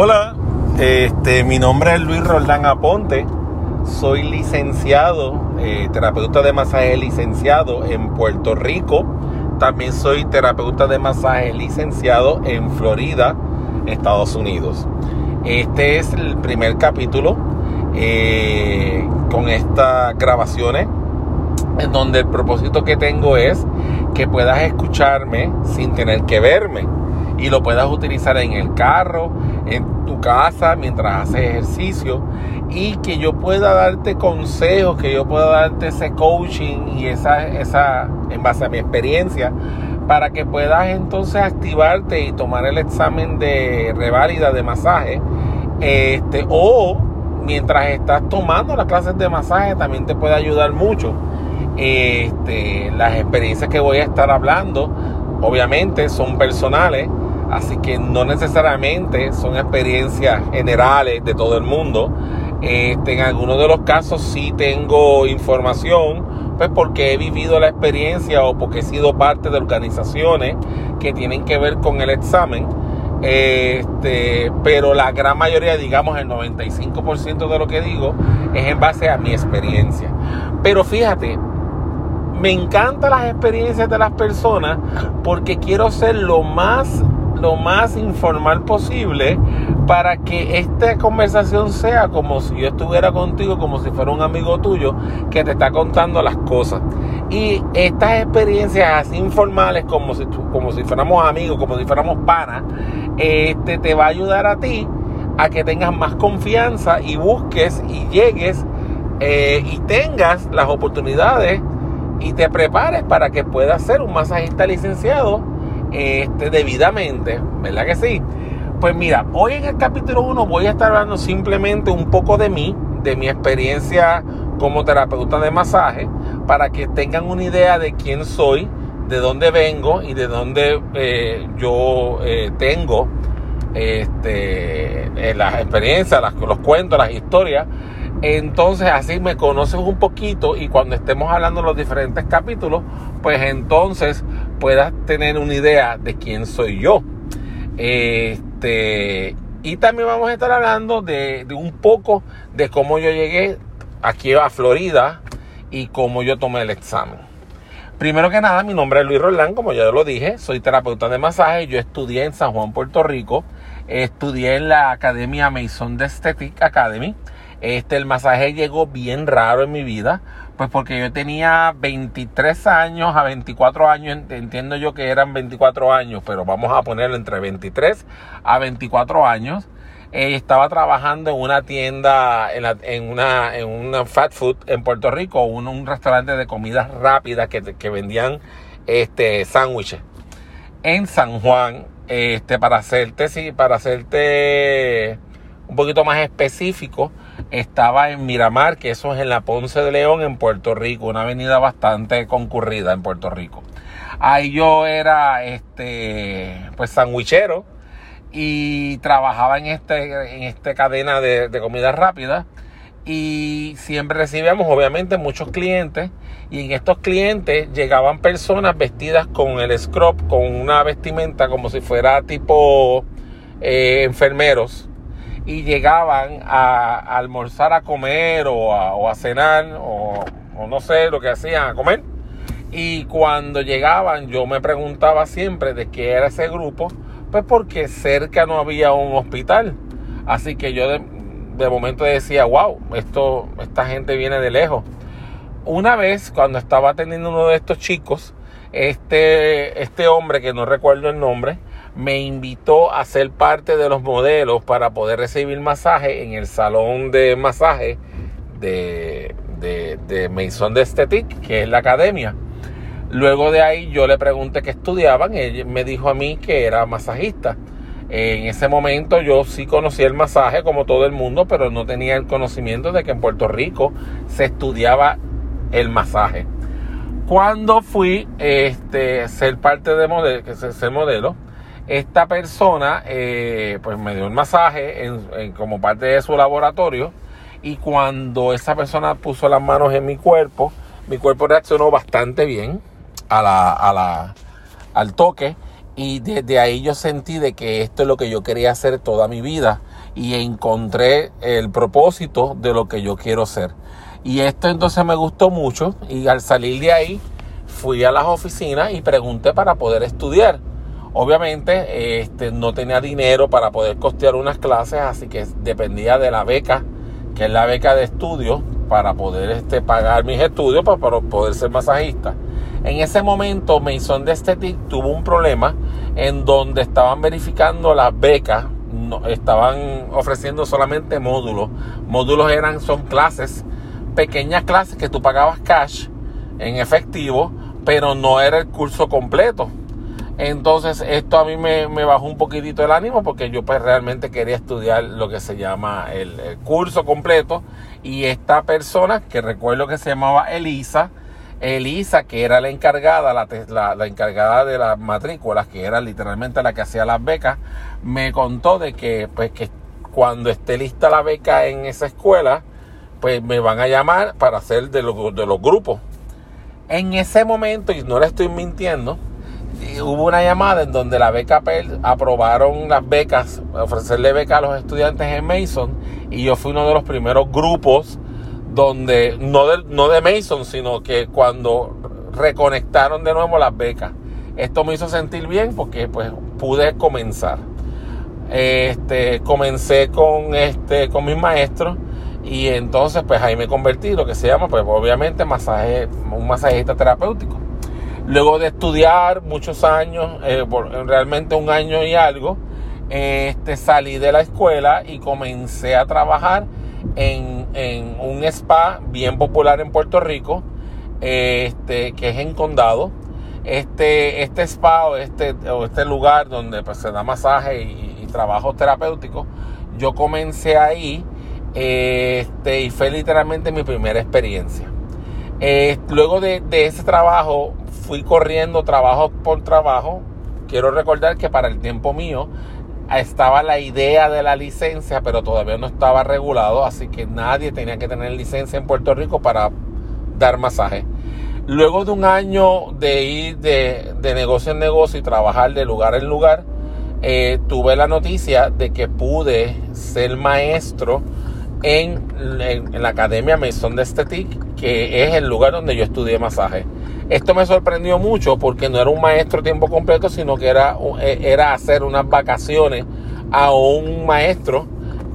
Hola, este, mi nombre es Luis Roldán Aponte. Soy licenciado, eh, terapeuta de masaje licenciado en Puerto Rico. También soy terapeuta de masaje licenciado en Florida, Estados Unidos. Este es el primer capítulo eh, con estas grabaciones en donde el propósito que tengo es que puedas escucharme sin tener que verme y lo puedas utilizar en el carro, en tu casa, mientras haces ejercicio y que yo pueda darte consejos, que yo pueda darte ese coaching y esa, esa en base a mi experiencia para que puedas entonces activarte y tomar el examen de reválida de masaje este o mientras estás tomando las clases de masaje también te puede ayudar mucho este, las experiencias que voy a estar hablando obviamente son personales Así que no necesariamente son experiencias generales de todo el mundo. Este, en algunos de los casos sí tengo información, pues porque he vivido la experiencia o porque he sido parte de organizaciones que tienen que ver con el examen. Este, pero la gran mayoría, digamos el 95% de lo que digo, es en base a mi experiencia. Pero fíjate, me encantan las experiencias de las personas porque quiero ser lo más lo más informal posible para que esta conversación sea como si yo estuviera contigo, como si fuera un amigo tuyo que te está contando las cosas. Y estas experiencias así informales, como si, como si fuéramos amigos, como si fuéramos panas, este, te va a ayudar a ti a que tengas más confianza y busques y llegues eh, y tengas las oportunidades y te prepares para que puedas ser un masajista licenciado este, debidamente, ¿verdad que sí? Pues mira, hoy en el capítulo 1 voy a estar hablando simplemente un poco de mí, de mi experiencia como terapeuta de masaje, para que tengan una idea de quién soy, de dónde vengo y de dónde eh, yo eh, tengo este, eh, las experiencias, los cuentos, las historias. Entonces así me conoces un poquito y cuando estemos hablando de los diferentes capítulos, pues entonces puedas tener una idea de quién soy yo. Este, y también vamos a estar hablando de, un poco de cómo yo llegué aquí a Florida y cómo yo tomé el examen. Primero que nada, mi nombre es Luis Rolán, como ya lo dije, soy terapeuta de masaje, yo estudié en San Juan, Puerto Rico, estudié en la Academia Mason de Aesthetic Academy. Este, el masaje llegó bien raro en mi vida pues porque yo tenía 23 años a 24 años, entiendo yo que eran 24 años, pero vamos a ponerlo entre 23 a 24 años. Eh, estaba trabajando en una tienda, en, una, en una fat food en Puerto Rico, un, un restaurante de comidas rápidas que, que vendían este, sándwiches en San Juan. Este, para hacerte, sí, para hacerte un poquito más específico, estaba en Miramar, que eso es en la Ponce de León, en Puerto Rico, una avenida bastante concurrida en Puerto Rico. Ahí yo era, este, pues, sandwichero y trabajaba en este, en esta cadena de, comida rápida y siempre recibíamos obviamente muchos clientes y en estos clientes llegaban personas vestidas con el scrub, con una vestimenta como si fuera tipo eh, enfermeros y llegaban a, almorzar, a comer o a, cenar o, no sé lo que hacían a comer. Y cuando llegaban yo me preguntaba siempre de qué era ese grupo, pues porque cerca no había un hospital. Así que yo de, de momento decía, wow, esto, esta gente viene de lejos. Una vez cuando estaba atendiendo uno de estos chicos, este, este hombre que no recuerdo el nombre, me invitó a ser parte de los modelos para poder recibir masaje en el salón de masaje de, de, de Maison que es la academia. Luego de ahí yo le pregunté qué estudiaban, él me dijo a mí que era masajista. En ese momento yo sí conocía el masaje como todo el mundo, pero no tenía el conocimiento de que en Puerto Rico se estudiaba el masaje. Cuando fui este, ser parte de modelo, ser modelo, esta persona eh, pues me dio un masaje como parte de su laboratorio y cuando esa persona puso las manos en mi cuerpo, mi cuerpo reaccionó bastante bien a la, a la, al toque y desde ahí yo sentí de que esto es lo que yo quería hacer toda mi vida, y encontré el propósito de lo que yo quiero ser. Y esto entonces me gustó mucho y al salir de ahí fui a las oficinas y pregunté para poder estudiar. Obviamente este, no tenía dinero para poder costear unas clases, así que dependía de la beca, que es la beca de estudio, para poder este, pagar mis estudios, para, poder ser masajista. En ese momento Mason de Aesthetic tuvo un problema en donde estaban verificando las becas, no, estaban ofreciendo solamente módulos. Módulos eran, son clases, pequeñas clases que tú pagabas cash en efectivo, pero no era el curso completo. Entonces esto a mí me, bajó un poquitito el ánimo porque yo pues realmente quería estudiar lo que se llama el, curso completo y esta persona que recuerdo que se llamaba Elisa, Elisa que era la encargada, la, la, encargada de las matrículas, que era literalmente la que hacía las becas, me contó de que pues que cuando esté lista la beca en esa escuela, pues me van a llamar para hacer de, de los grupos. En ese momento, y no le estoy mintiendo, hubo una llamada en donde la beca PEL aprobaron las becas, ofrecerle becas a los estudiantes en Mason y yo fui uno de los primeros grupos donde, no de, no de Mason, sino que cuando reconectaron de nuevo las becas. Esto me hizo sentir bien porque pues pude comenzar. Este, comencé con, este, con mis maestros y entonces pues ahí me convertí, lo que se llama pues obviamente masaje, un masajista terapéutico. Luego de estudiar muchos años, eh, realmente un año y algo, este, salí de la escuela y comencé a trabajar en, un spa bien popular en Puerto Rico, este, que es en Condado. Este, este spa o este, o este lugar donde pues, se da masaje y, y trabajos terapéuticos, yo comencé ahí este, y fue literalmente mi primera experiencia. Eh, luego de, de, ese trabajo fui corriendo trabajo por trabajo. Quiero recordar que para el tiempo mío estaba la idea de la licencia, pero todavía no estaba regulado, así que nadie tenía que tener licencia en Puerto Rico para dar masaje. Luego de un año de ir de, negocio en negocio y trabajar de lugar en lugar, eh, tuve la noticia de que pude ser maestro en, la Academia Maison de Estetic, que es el lugar donde yo estudié masaje. Esto me sorprendió mucho porque no era un maestro tiempo completo, sino que era, eh, era hacer unas vacaciones a un maestro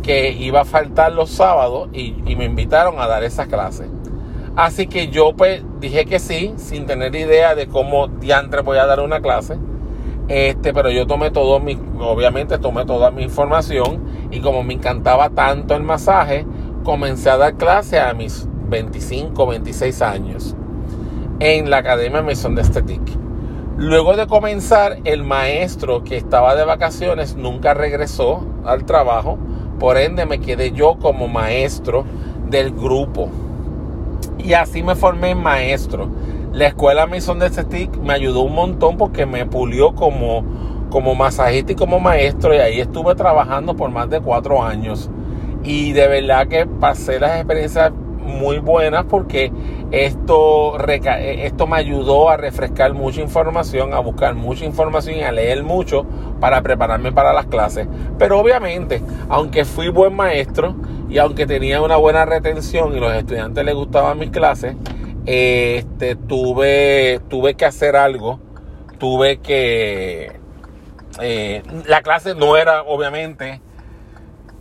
que iba a faltar los sábados y, me invitaron a dar esas clases. Así que yo pues dije que sí, sin tener idea de cómo diantre voy a dar una clase. Este, pero yo tomé todo mi, obviamente tomé toda mi información y como me encantaba tanto el masaje, comencé a dar clase a mis 25, 26 años en la Academia Maison de Estetic. Luego de comenzar, el maestro que estaba de vacaciones nunca regresó al trabajo, por ende me quedé yo como maestro del grupo. Y así me formé en maestro. La escuela Maison de Estetic me ayudó un montón porque me pulió como, como masajista y como maestro y ahí estuve trabajando por más de cuatro años. Y de verdad que pasé las experiencias muy buenas porque esto, esto me ayudó a refrescar mucha información, a buscar mucha información y a leer mucho para prepararme para las clases. Pero obviamente, aunque fui buen maestro y aunque tenía una buena retención y los estudiantes les gustaban mis clases, este, tuve, tuve que hacer algo, tuve que... Eh, la clase no era obviamente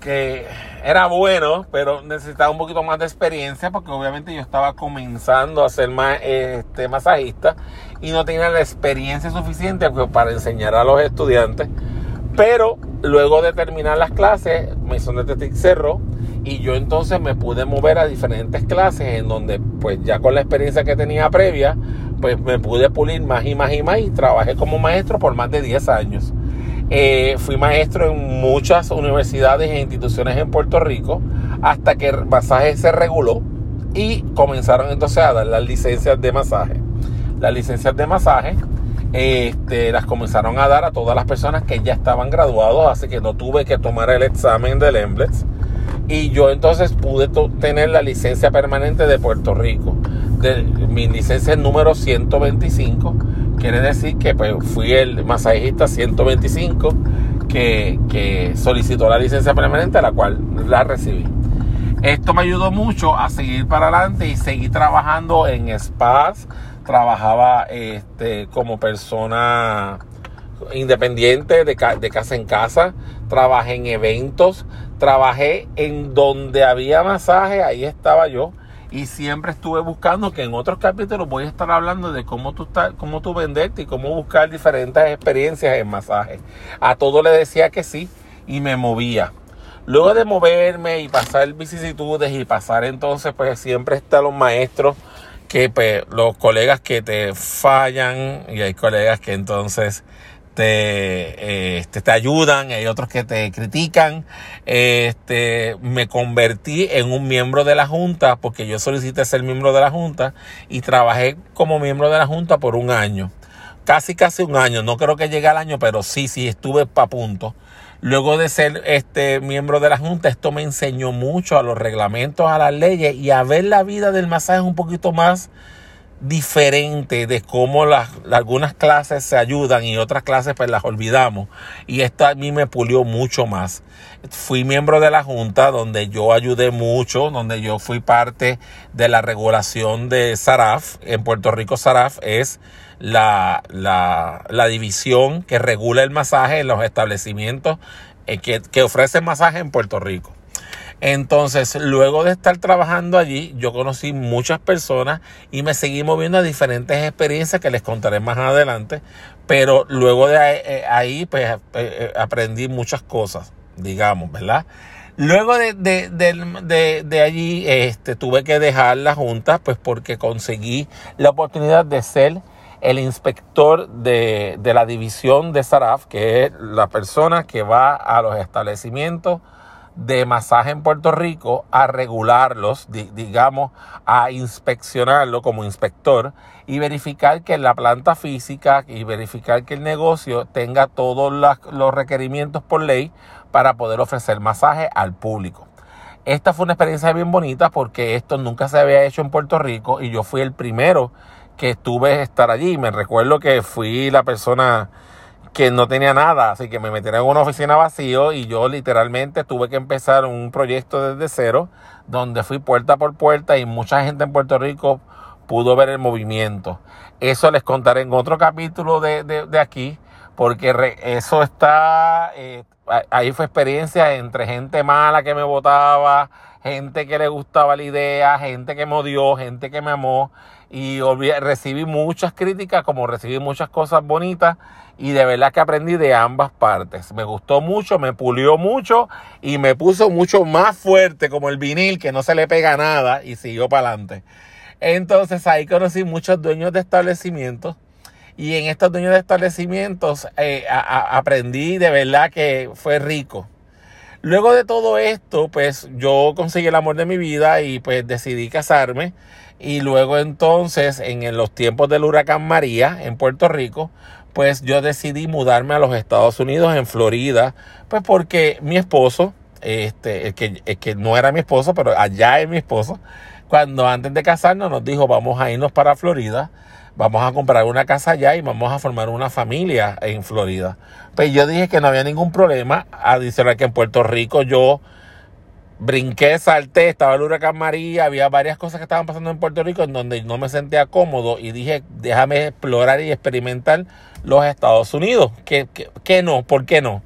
que era bueno, pero necesitaba un poquito más de experiencia porque obviamente yo estaba comenzando a ser más, este, masajista y no tenía la experiencia suficiente pues, para enseñar a los estudiantes. Pero luego de terminar las clases, Mason de Tetic cerró y yo entonces me pude mover a diferentes clases en donde pues ya con la experiencia que tenía previa, pues me pude pulir más y más y más y trabajé como maestro por más de 10 años. Eh, fui maestro en muchas universidades e instituciones en Puerto Rico hasta que el masaje se reguló y comenzaron entonces a dar las licencias de masaje. Las licencias de masaje este, las comenzaron a dar a todas las personas que ya estaban graduados, así que no tuve que tomar el examen del EMBLETS. Y yo entonces pude tener la licencia permanente de Puerto Rico. De, mi licencia es número 125 Quiere decir que pues, fui el masajista 125 que, que solicitó la licencia permanente, la cual la recibí. Esto me ayudó mucho a seguir para adelante y seguir trabajando en spas. Trabajaba este, como persona independiente de, de, casa en casa. Trabajé en eventos. Trabajé en donde había masaje. Ahí estaba yo y siempre estuve buscando que en otros capítulos voy a estar hablando de cómo tú, cómo tú venderte y cómo buscar diferentes experiencias en masaje. A todo le decía que sí y me movía. Luego de moverme y pasar vicisitudes y pasar entonces, pues siempre están los maestros que pues, los colegas que te fallan y hay colegas que entonces te, este, te ayudan, hay otros que te critican. Este, me convertí en un miembro de la Junta porque yo solicité ser miembro de la Junta y trabajé como miembro de la Junta por un año. Casi, casi un año. No creo que llegue al año, pero sí, sí, estuve a punto. Luego de ser este miembro de la Junta, esto me enseñó mucho a los reglamentos, a las leyes y a ver la vida del masaje un poquito más diferente de cómo las, algunas clases se ayudan y otras clases pues las olvidamos. Y esto a mí me pulió mucho más. Fui miembro de la Junta donde yo ayudé mucho, donde yo fui parte de la regulación de SARAF. En Puerto Rico SARAF es la, la, la división que regula el masaje en los establecimientos eh, que, que ofrecen masaje en Puerto Rico. Entonces, luego de estar trabajando allí, yo conocí muchas personas y me seguí moviendo a diferentes experiencias que les contaré más adelante. Pero luego de ahí, eh, pues eh, eh, aprendí muchas cosas, digamos, ¿verdad? Luego de, de, de, allí, este, tuve que dejar la junta, pues porque conseguí la oportunidad de ser el inspector de, de la división de SARAF, que es la persona que va a los establecimientos de masaje en Puerto Rico a regularlos, digamos, a inspeccionarlo como inspector y verificar que la planta física y verificar que el negocio tenga todos los requerimientos por ley para poder ofrecer masaje al público. Esta fue una experiencia bien bonita porque esto nunca se había hecho en Puerto Rico y yo fui el primero que estuve a estar allí. Me recuerdo que fui la persona que no tenía nada, así que me metieron en una oficina vacío y yo literalmente tuve que empezar un proyecto desde cero, donde fui puerta por puerta y mucha gente en Puerto Rico pudo ver el movimiento. Eso les contaré en otro capítulo de, de, aquí, porque eso está, eh, ahí fue experiencia entre gente mala que me votaba, gente que le gustaba la idea, gente que me odió, gente que me amó y recibí muchas críticas como recibí muchas cosas bonitas y de verdad que aprendí de ambas partes. Me gustó mucho, me pulió mucho y me puso mucho más fuerte como el vinil que no se le pega nada y siguió para adelante. Entonces ahí conocí muchos dueños de establecimientos y en estos dueños de establecimientos eh, aprendí de verdad que fue rico. Luego de todo esto, pues yo conseguí el amor de mi vida y pues decidí casarme. Y luego entonces, en los tiempos del huracán María en Puerto Rico, pues yo decidí mudarme a los Estados Unidos, en Florida, pues porque mi esposo, este, el que, que no era mi esposo, pero allá es mi esposo, cuando antes de casarnos nos dijo vamos a irnos para Florida, vamos a comprar una casa allá y vamos a formar una familia en Florida. Pues yo dije que no había ningún problema, adicional que en Puerto Rico yo brinqué, salté, estaba el huracán María, había varias cosas que estaban pasando en Puerto Rico en donde no me sentía cómodo y dije, déjame explorar y experimentar los Estados Unidos. ¿Qué, qué, no? ¿Por qué no?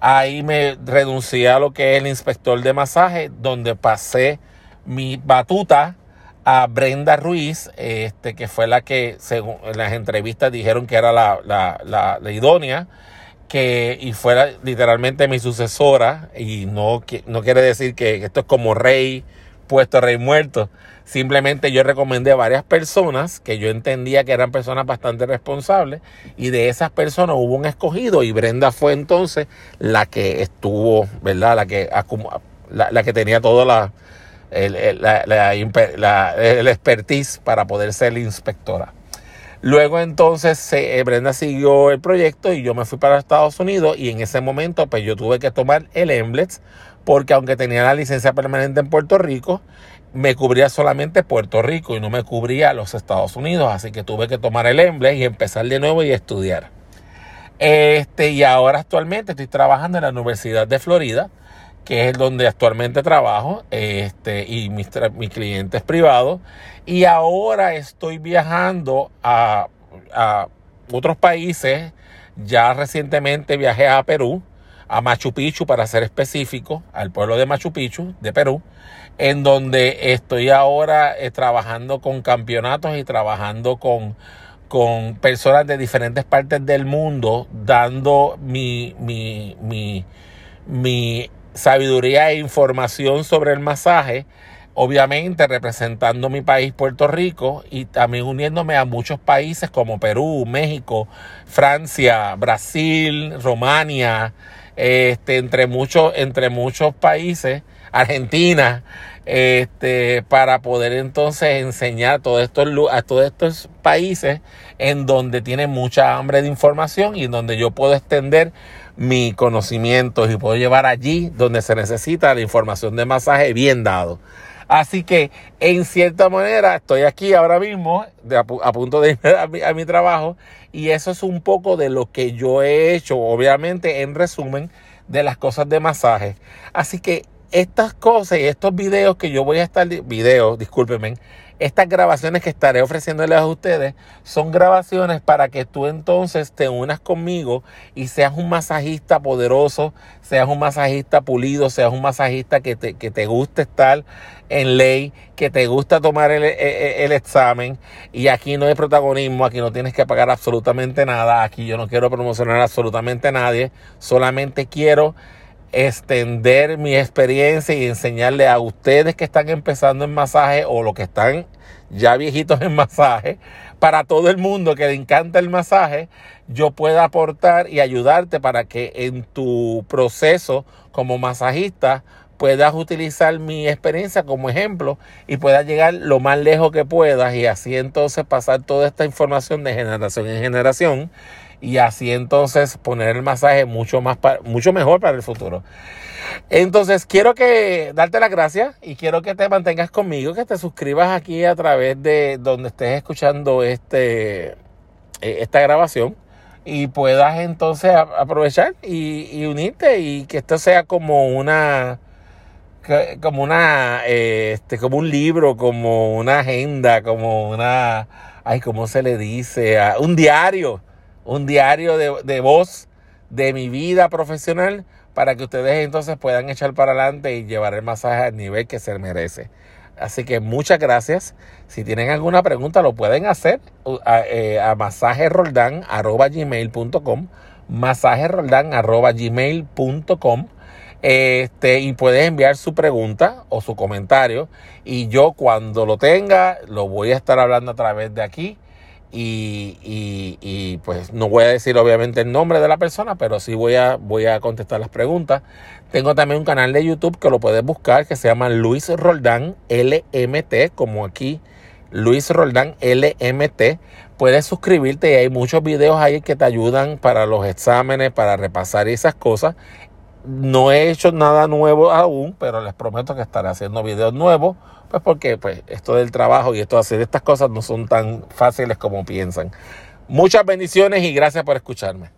Ahí me renuncié a lo que es el inspector de masaje, donde pasé mi batuta a Brenda Ruiz, este, que fue la que, según las entrevistas, dijeron que era la, la, la idónea que y fuera literalmente mi sucesora y no, no quiere decir que esto es como rey puesto rey muerto. Simplemente yo recomendé a varias personas que yo entendía que eran personas bastante responsables y de esas personas hubo un escogido y Brenda fue entonces la que estuvo, ¿verdad? La que, la, la que tenía toda la, el, la, la, el expertise para poder ser inspectora. Luego entonces eh, Brenda siguió el proyecto y yo me fui para Estados Unidos y en ese momento pues yo tuve que tomar el EMBLETS porque aunque tenía la licencia permanente en Puerto Rico, me cubría solamente Puerto Rico y no me cubría los Estados Unidos, así que tuve que tomar el EMBLETS y empezar de nuevo y estudiar. Este, y ahora actualmente estoy trabajando en la Universidad de Florida, que es donde actualmente trabajo, este, y mis, mis clientes privados. Y ahora estoy viajando a, a otros países. Ya recientemente viajé a Perú, a Machu Picchu para ser específico, al pueblo de Machu Picchu, de Perú, en donde estoy ahora eh, trabajando con campeonatos y trabajando con con personas de diferentes partes del mundo dando mi, mi, mi, mi sabiduría e información sobre el masaje, obviamente representando mi país Puerto Rico y también uniéndome a muchos países como Perú, México, Francia, Brasil, Romania, este, entre, muchos, entre muchos países, Argentina, este, para poder entonces enseñar a todos, estos, a todos estos países en donde tienen mucha hambre de información y en donde yo puedo extender mi conocimiento y puedo llevar allí donde se necesita la información de masaje bien dado. Así que en cierta manera estoy aquí ahora mismo a, punto de ir a mi, a mi trabajo y eso es un poco de lo que yo he hecho, obviamente en resumen, de las cosas de masaje. Así que estas cosas y estos videos que yo voy a estar, videos, discúlpenme, estas grabaciones que estaré ofreciéndoles a ustedes son grabaciones para que tú entonces te unas conmigo y seas un masajista poderoso, seas un masajista pulido, seas un masajista que te, que te guste estar en ley, que te gusta tomar el, el, examen. Y aquí no hay protagonismo, aquí no tienes que pagar absolutamente nada, aquí yo no quiero promocionar absolutamente a nadie, solamente quiero extender mi experiencia y enseñarle a ustedes que están empezando en masaje o los que están ya viejitos en masaje, para todo el mundo que le encanta el masaje, yo pueda aportar y ayudarte para que en tu proceso como masajista puedas utilizar mi experiencia como ejemplo y puedas llegar lo más lejos que puedas y así entonces pasar toda esta información de generación en generación y así entonces poner el masaje mucho más mucho mejor para el futuro. Entonces quiero que darte las gracias y quiero que te mantengas conmigo, que te suscribas aquí a través de donde estés escuchando este eh, esta grabación y puedas entonces aprovechar y, unirte y que esto sea como una como una este como un libro como una agenda como una ay cómo se le dice un diario un diario de, voz de mi vida profesional para que ustedes entonces puedan echar para adelante y llevar el masaje al nivel que se merece. Así que muchas gracias. Si tienen alguna pregunta lo pueden hacer a, eh, a este, y puedes enviar su pregunta o su comentario y yo cuando lo tenga lo voy a estar hablando a través de aquí y, y, pues no voy a decir obviamente el nombre de la persona, pero sí voy a, voy a contestar las preguntas. Tengo también un canal de YouTube que lo puedes buscar que se llama Luis Roldán LMT, como aquí Luis Roldán LMT. Puedes suscribirte y hay muchos videos ahí que te ayudan para los exámenes, para repasar esas cosas. No he hecho nada nuevo aún, pero les prometo que estaré haciendo videos nuevos pues porque pues, esto del trabajo y esto de hacer estas cosas no son tan fáciles como piensan. Muchas bendiciones y gracias por escucharme.